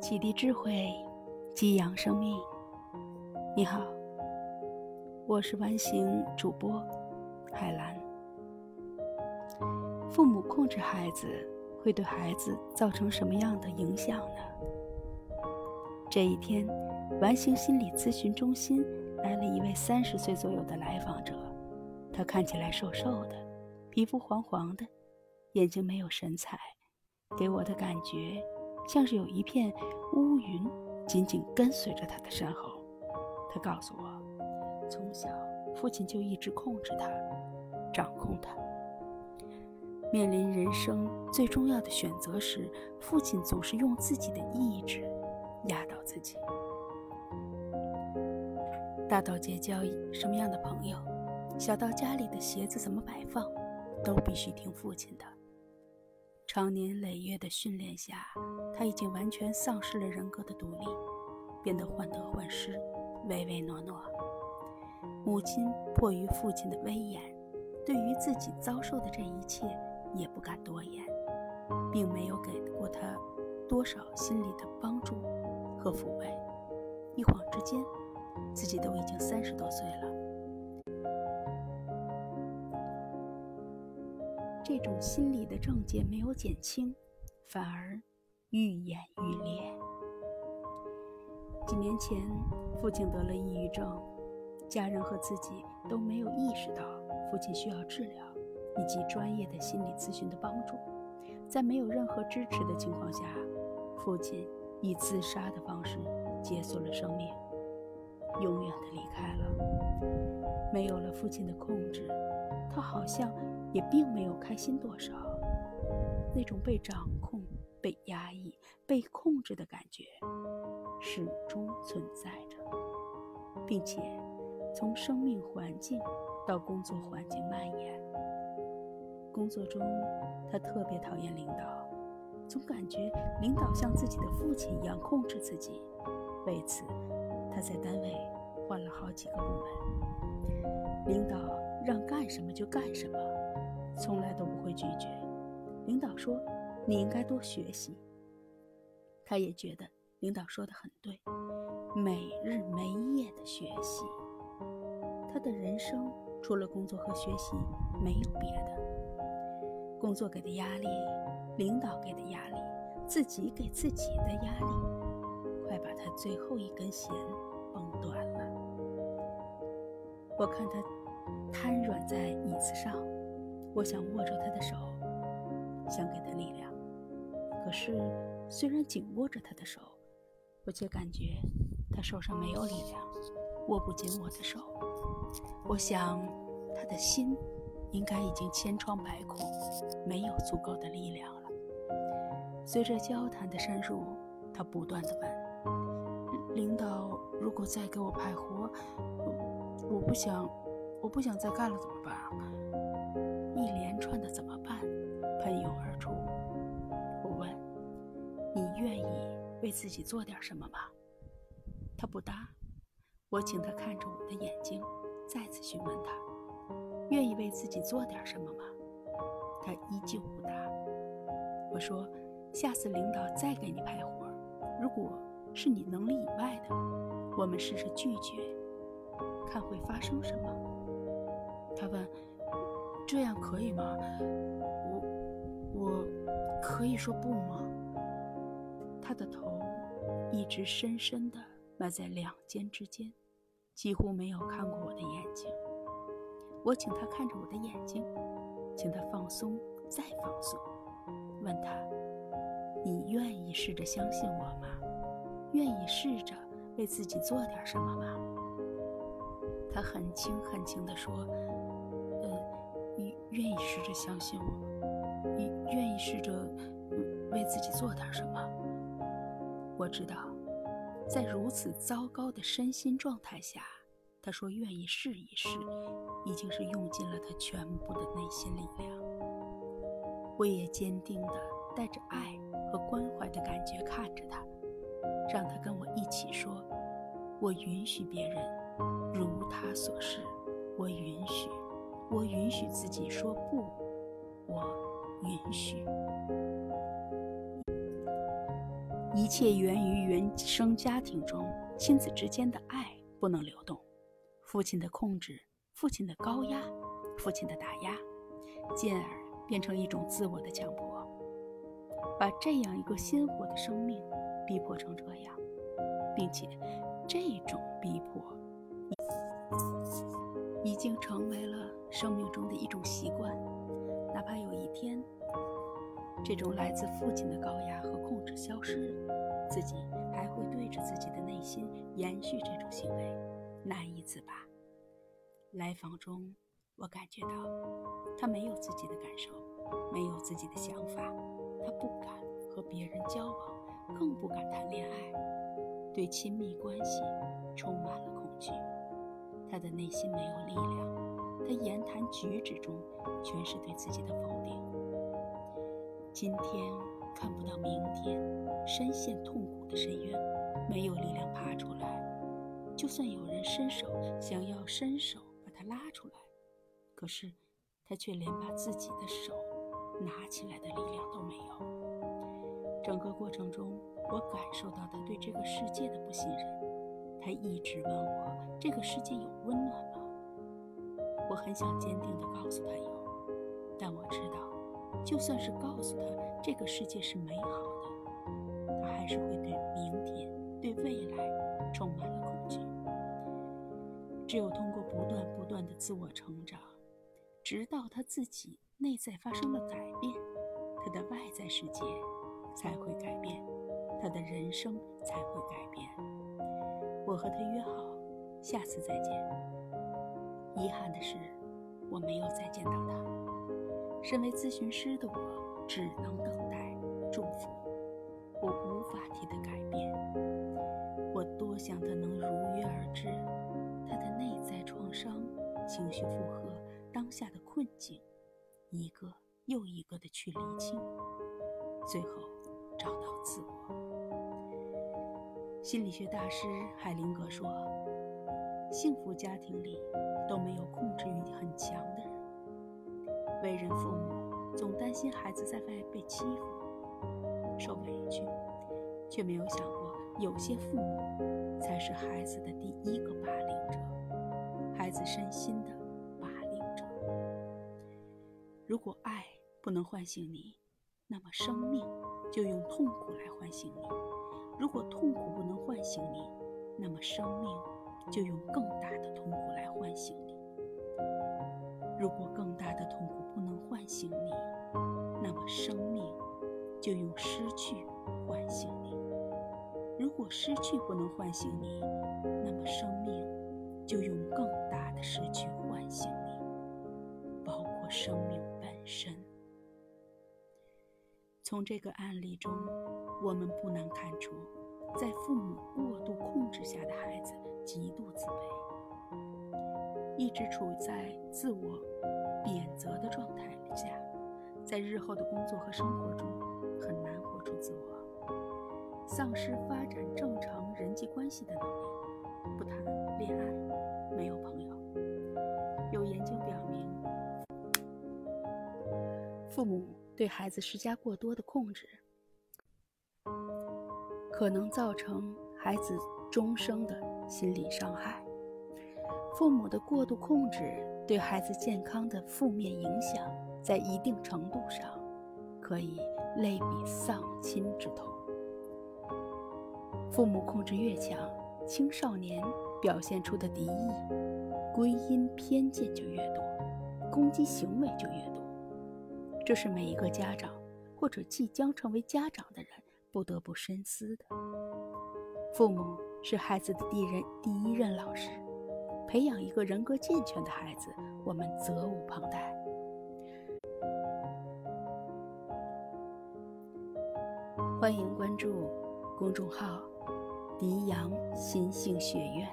启迪智慧，激扬生命。你好，我是完形主播海兰。父母控制孩子，会对孩子造成什么样的影响呢？这一天，完形心理咨询中心来了一位三十岁左右的来访者，他看起来瘦瘦的，皮肤黄黄的，眼睛没有神采，给我的感觉。像是有一片乌云紧紧跟随着他的身后。他告诉我，从小父亲就一直控制他，掌控他。面临人生最重要的选择时，父亲总是用自己的意志压倒自己。大到结交什么样的朋友，小到家里的鞋子怎么摆放，都必须听父亲的。长年累月的训练下，他已经完全丧失了人格的独立，变得患得患失、唯唯诺诺。母亲迫于父亲的威严，对于自己遭受的这一切也不敢多言，并没有给过他多少心理的帮助和抚慰。一晃之间，自己都已经三十多岁了。这种心理的症结没有减轻，反而愈演愈烈。几年前，父亲得了抑郁症，家人和自己都没有意识到父亲需要治疗以及专业的心理咨询的帮助。在没有任何支持的情况下，父亲以自杀的方式结束了生命，永远的离开了。没有了父亲的控制，他好像……也并没有开心多少，那种被掌控、被压抑、被控制的感觉始终存在着，并且从生命环境到工作环境蔓延。工作中，他特别讨厌领导，总感觉领导像自己的父亲一样控制自己。为此，他在单位换了好几个部门，领导让干什么就干什么。从来都不会拒绝。领导说：“你应该多学习。”他也觉得领导说的很对，每日没夜的学习。他的人生除了工作和学习没有别的。工作给的压力，领导给的压力，自己给自己的压力，快把他最后一根弦绷断了。我看他瘫软在椅子上。我想握住他的手，想给他力量。可是，虽然紧握着他的手，我却感觉他手上没有力量，握不紧我的手。我想，他的心应该已经千疮百孔，没有足够的力量了。随着交谈的深入，他不断的问：“领导，如果再给我派活，我不想，我不想再干了，怎么办？”一连串的怎么办喷涌而出。我问：“你愿意为自己做点什么吗？”他不答。我请他看着我的眼睛，再次询问他：“愿意为自己做点什么吗？”他依旧不答。我说：“下次领导再给你派活，如果是你能力以外的，我们试着拒绝，看会发生什么。”他问。这样可以吗？我我可以说不吗？他的头一直深深的埋在两肩之间，几乎没有看过我的眼睛。我请他看着我的眼睛，请他放松，再放松，问他：“你愿意试着相信我吗？愿意试着为自己做点什么吗？”他很轻很轻地说。愿意试着相信我，你愿意试着为自己做点什么？我知道，在如此糟糕的身心状态下，他说愿意试一试，已经是用尽了他全部的内心力量。我也坚定的带着爱和关怀的感觉看着他，让他跟我一起说：“我允许别人如他所示，我允许。”我允许自己说不，我允许。一切源于原生家庭中亲子之间的爱不能流动，父亲的控制，父亲的高压，父亲的打压，进而变成一种自我的强迫，把这样一个鲜活的生命逼迫成这样，并且这种逼迫已经成为了生命中的一种习惯，哪怕有一天。这种来自父亲的高压和控制消失了，自己还会对着自己的内心延续这种行为，难以自拔。来访中，我感觉到他没有自己的感受，没有自己的想法，他不敢和别人交往，更不敢谈恋爱，对亲密关系充满了恐惧。他的内心没有力量，他言谈举止中全是对自己的否定。今天看不到明天，深陷痛苦的深渊，没有力量爬出来。就算有人伸手想要伸手把他拉出来，可是他却连把自己的手拿起来的力量都没有。整个过程中，我感受到他对这个世界的不信任。他一直问我：“这个世界有温暖吗？”我很想坚定地告诉他有，但我知道。就算是告诉他这个世界是美好的，他还是会对明天、对未来充满了恐惧。只有通过不断不断的自我成长，直到他自己内在发生了改变，他的外在世界才会改变，他的人生才会改变。我和他约好下次再见。遗憾的是，我没有再见到他。身为咨询师的我，只能等待祝福，我无法替他改变。我多想他能如约而至，他的内在创伤、情绪负荷、当下的困境，一个又一个的去理清，最后找到自我。心理学大师海灵格说：“幸福家庭里都没有控制欲很强的人。”为人父母，总担心孩子在外被欺负、受委屈，却没有想过，有些父母才是孩子的第一个霸凌者，孩子身心的霸凌者。如果爱不能唤醒你，那么生命就用痛苦来唤醒你；如果痛苦不能唤醒你，那么生命就用更大的痛苦来唤醒你。如果更大的痛苦不能唤醒你，那么生命就用失去唤醒你；如果失去不能唤醒你，那么生命就用更大的失去唤醒你，包括生命本身。从这个案例中，我们不难看出，在父母过度控制下的孩子极度自卑。一直处在自我贬责的状态下，在日后的工作和生活中很难活出自我，丧失发展正常人际关系的能力，不谈恋爱，没有朋友。有研究表明，父母对孩子施加过多的控制，可能造成孩子终生的心理伤害。父母的过度控制对孩子健康的负面影响，在一定程度上，可以类比丧亲之痛。父母控制越强，青少年表现出的敌意、归因、偏见就越多，攻击行为就越多。这是每一个家长或者即将成为家长的人不得不深思的。父母是孩子的第一任第一任老师。培养一个人格健全的孩子，我们责无旁贷。欢迎关注公众号“迪阳心性学院”。